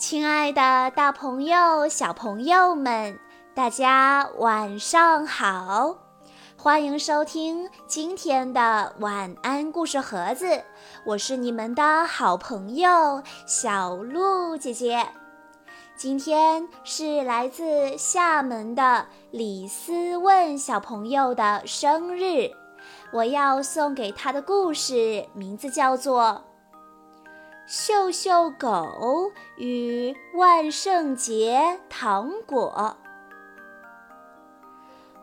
亲爱的，大朋友、小朋友们，大家晚上好！欢迎收听今天的晚安故事盒子，我是你们的好朋友小鹿姐姐。今天是来自厦门的李思问小朋友的生日，我要送给他的故事名字叫做。秀秀狗与万圣节糖果。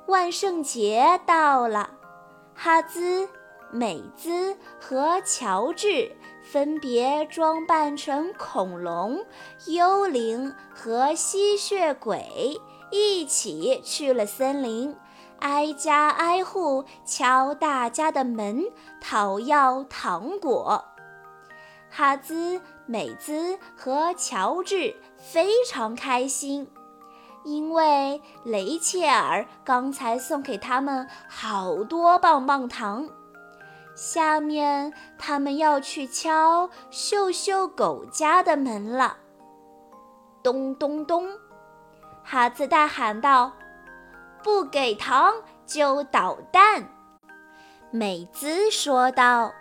万圣节到了，哈兹、美兹和乔治分别装扮成恐龙、幽灵和吸血鬼，一起去了森林，挨家挨户敲大家的门，讨要糖果。哈兹、美兹和乔治非常开心，因为雷切尔刚才送给他们好多棒棒糖。下面他们要去敲秀秀狗家的门了。咚咚咚！哈兹大喊道：“不给糖就捣蛋！”美兹说道。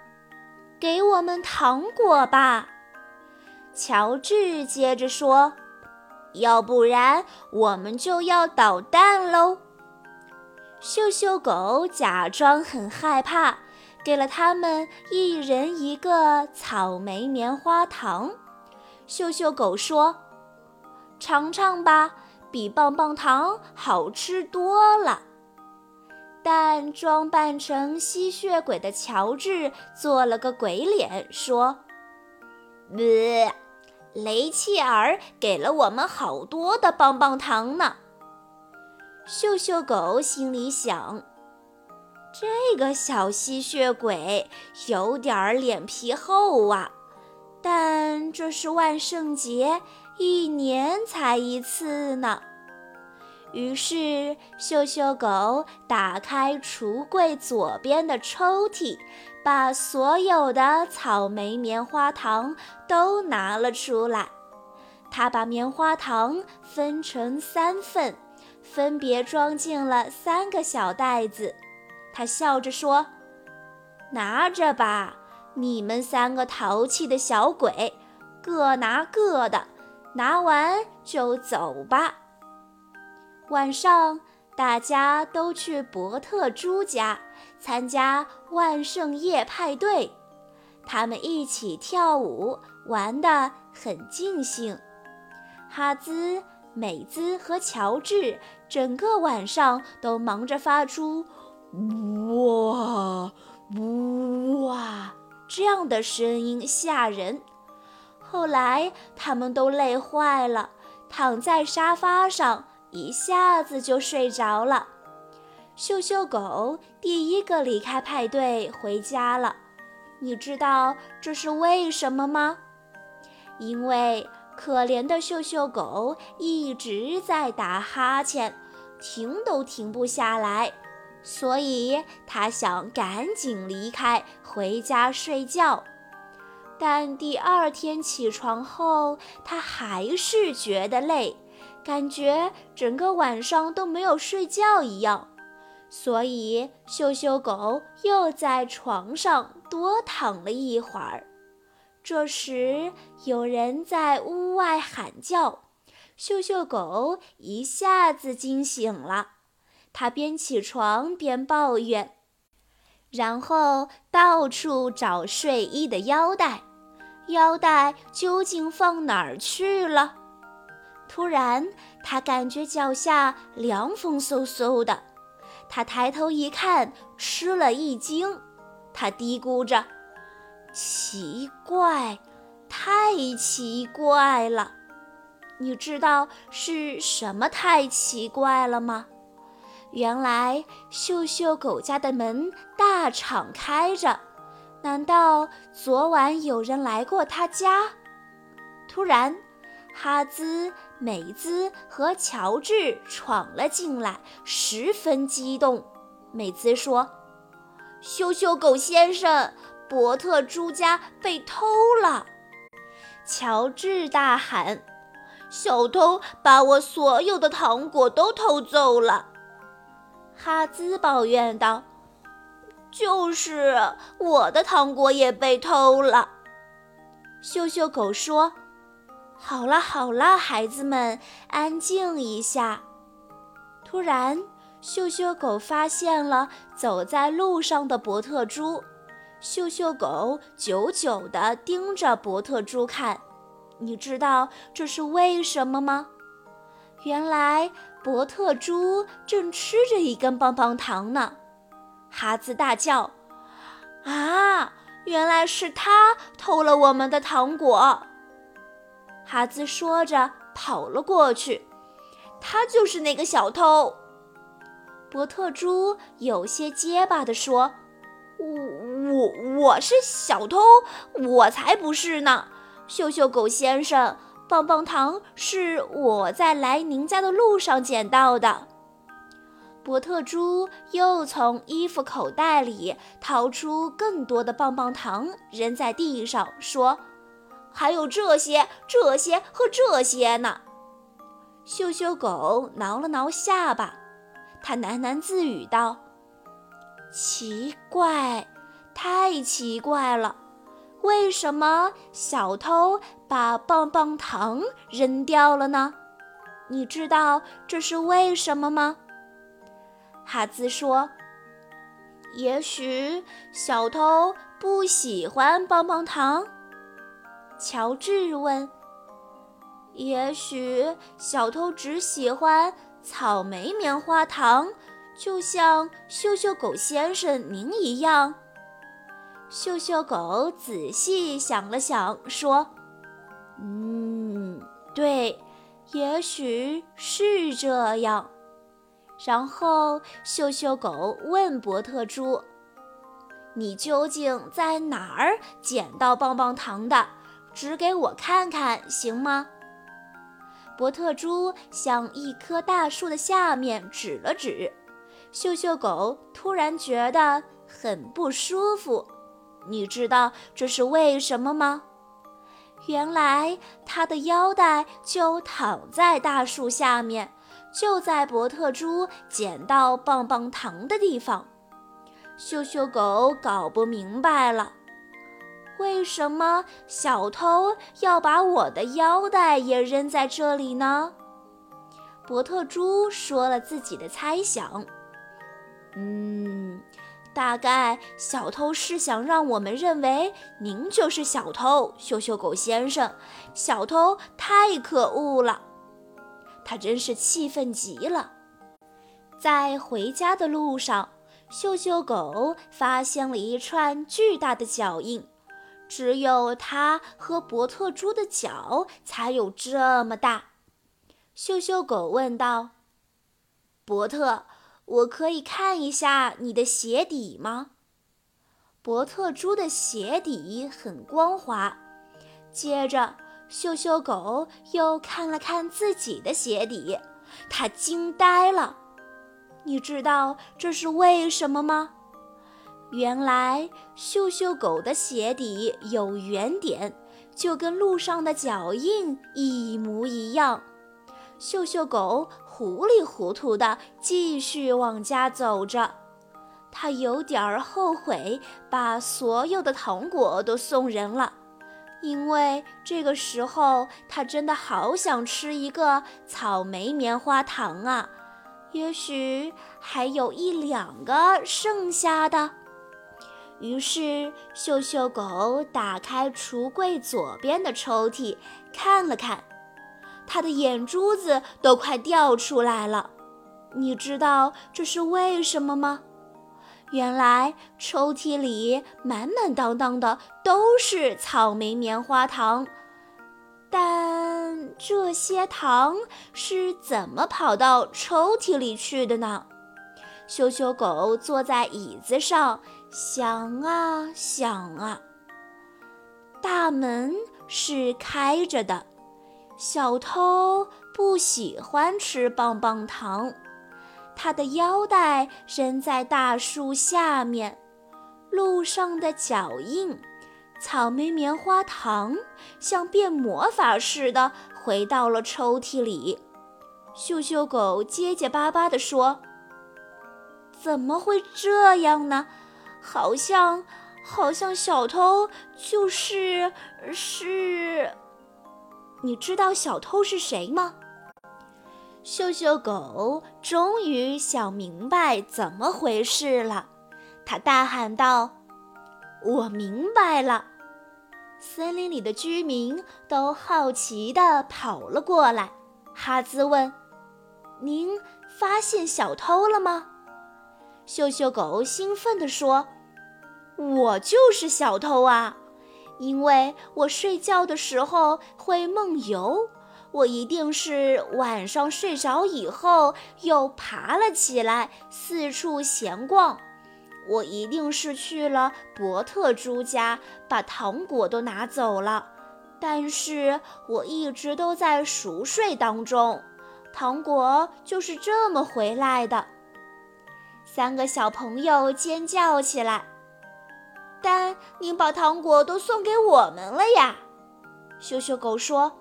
给我们糖果吧，乔治接着说：“要不然我们就要捣蛋喽。”秀秀狗假装很害怕，给了他们一人一个草莓棉花糖。秀秀狗说：“尝尝吧，比棒棒糖好吃多了。”但装扮成吸血鬼的乔治做了个鬼脸，说：“呃，雷切尔给了我们好多的棒棒糖呢。”秀秀狗心里想：“这个小吸血鬼有点脸皮厚啊。”但这是万圣节，一年才一次呢。于是，秀秀狗打开橱柜左边的抽屉，把所有的草莓棉花糖都拿了出来。他把棉花糖分成三份，分别装进了三个小袋子。他笑着说：“拿着吧，你们三个淘气的小鬼，各拿各的，拿完就走吧。”晚上，大家都去伯特猪家参加万圣夜派对，他们一起跳舞，玩得很尽兴。哈兹、美兹和乔治整个晚上都忙着发出“哇哇”这样的声音，吓人。后来，他们都累坏了，躺在沙发上。一下子就睡着了。秀秀狗第一个离开派对回家了。你知道这是为什么吗？因为可怜的秀秀狗一直在打哈欠，停都停不下来，所以它想赶紧离开，回家睡觉。但第二天起床后，它还是觉得累。感觉整个晚上都没有睡觉一样，所以秀秀狗又在床上多躺了一会儿。这时，有人在屋外喊叫，秀秀狗一下子惊醒了。它边起床边抱怨，然后到处找睡衣的腰带，腰带究竟放哪儿去了？突然，他感觉脚下凉风嗖嗖的。他抬头一看，吃了一惊。他嘀咕着：“奇怪，太奇怪了！你知道是什么太奇怪了吗？原来秀秀狗家的门大敞开着。难道昨晚有人来过他家？”突然。哈兹、美兹和乔治闯了进来，十分激动。美兹说：“羞羞狗先生，伯特猪家被偷了！”乔治大喊：“小偷把我所有的糖果都偷走了。哈兹抱怨道：“就是我的糖果也被偷了。”秀秀狗说：“好了好了，孩子们，安静一下。”突然，秀秀狗发现了走在路上的伯特猪。秀秀狗久久地盯着伯特猪看，你知道这是为什么吗？原来伯特猪正吃着一根棒棒糖呢。哈兹大叫：“啊！原来是他偷了我们的糖果！”哈兹说着跑了过去。他就是那个小偷。伯特猪有些结巴地说。我我我是小偷，我才不是呢！秀秀狗先生，棒棒糖是我在来您家的路上捡到的。伯特猪又从衣服口袋里掏出更多的棒棒糖，扔在地上，说：“还有这些、这些和这些呢。”秀秀狗挠了挠下巴，它喃喃自语道。奇怪，太奇怪了！为什么小偷把棒棒糖扔掉了呢？你知道这是为什么吗？哈兹说：“也许小偷不喜欢棒棒糖。”乔治问：“也许小偷只喜欢草莓棉花糖？”就像秀秀狗先生您一样，秀秀狗仔细想了想，说：“嗯，对，也许是这样。”然后秀秀狗问伯特猪：“你究竟在哪儿捡到棒棒糖的？指给我看看，行吗？”伯特猪向一棵大树的下面指了指。秀秀狗突然觉得很不舒服，你知道这是为什么吗？原来它的腰带就躺在大树下面，就在伯特猪捡到棒棒糖的地方。秀秀狗搞不明白了，为什么小偷要把我的腰带也扔在这里呢？伯特猪说了自己的猜想。嗯，大概小偷是想让我们认为您就是小偷，秀秀狗先生。小偷太可恶了，他真是气愤极了。在回家的路上，秀秀狗发现了一串巨大的脚印，只有它和伯特猪的脚才有这么大。秀秀狗问道：“伯特。”我可以看一下你的鞋底吗？伯特猪的鞋底很光滑。接着，秀秀狗又看了看自己的鞋底，它惊呆了。你知道这是为什么吗？原来，秀秀狗的鞋底有圆点，就跟路上的脚印一模一样。秀秀狗糊里糊涂地继续往家走着，它有点儿后悔把所有的糖果都送人了，因为这个时候它真的好想吃一个草莓棉花糖啊！也许还有一两个剩下的。于是，秀秀狗打开橱柜左边的抽屉，看了看。它的眼珠子都快掉出来了，你知道这是为什么吗？原来抽屉里满满当当的都是草莓棉花糖，但这些糖是怎么跑到抽屉里去的呢？羞羞狗坐在椅子上想啊想啊，大门是开着的。小偷不喜欢吃棒棒糖，他的腰带扔在大树下面，路上的脚印草莓棉花糖像变魔法似的回到了抽屉里。秀秀狗结结巴巴地说：“怎么会这样呢？好像，好像小偷就是是……你知道小偷是谁吗？”秀秀狗终于想明白怎么回事了，它大喊道：“我明白了！”森林里的居民都好奇地跑了过来。哈兹问。您发现小偷了吗？秀秀狗兴奋地说：“我就是小偷啊！因为我睡觉的时候会梦游，我一定是晚上睡着以后又爬了起来，四处闲逛。我一定是去了伯特猪家，把糖果都拿走了。但是我一直都在熟睡当中。”糖果就是这么回来的。三个小朋友尖叫起来。但您把糖果都送给我们了呀！羞羞狗说：“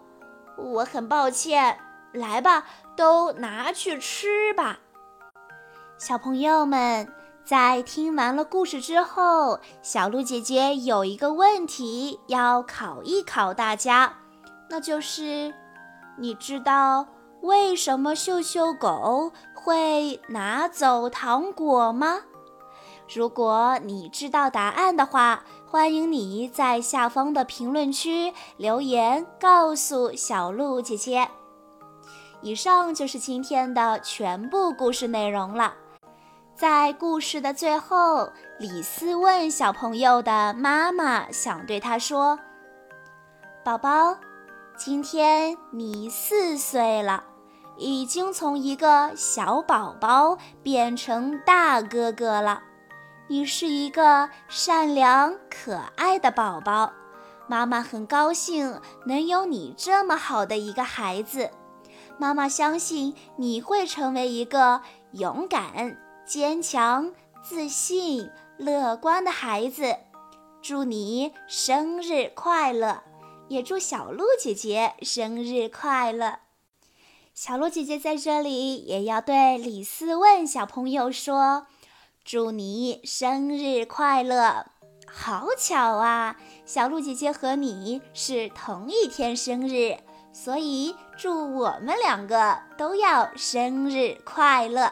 我很抱歉。来吧，都拿去吃吧。”小朋友们，在听完了故事之后，小鹿姐姐有一个问题要考一考大家，那就是你知道？为什么秀秀狗会拿走糖果吗？如果你知道答案的话，欢迎你在下方的评论区留言告诉小鹿姐姐。以上就是今天的全部故事内容了。在故事的最后，李斯问小朋友的妈妈想对他说：“宝宝，今天你四岁了。”已经从一个小宝宝变成大哥哥了，你是一个善良可爱的宝宝，妈妈很高兴能有你这么好的一个孩子。妈妈相信你会成为一个勇敢、坚强、自信、乐观的孩子。祝你生日快乐，也祝小鹿姐姐生日快乐。小鹿姐姐在这里也要对李思问小朋友说：“祝你生日快乐！”好巧啊，小鹿姐姐和你是同一天生日，所以祝我们两个都要生日快乐。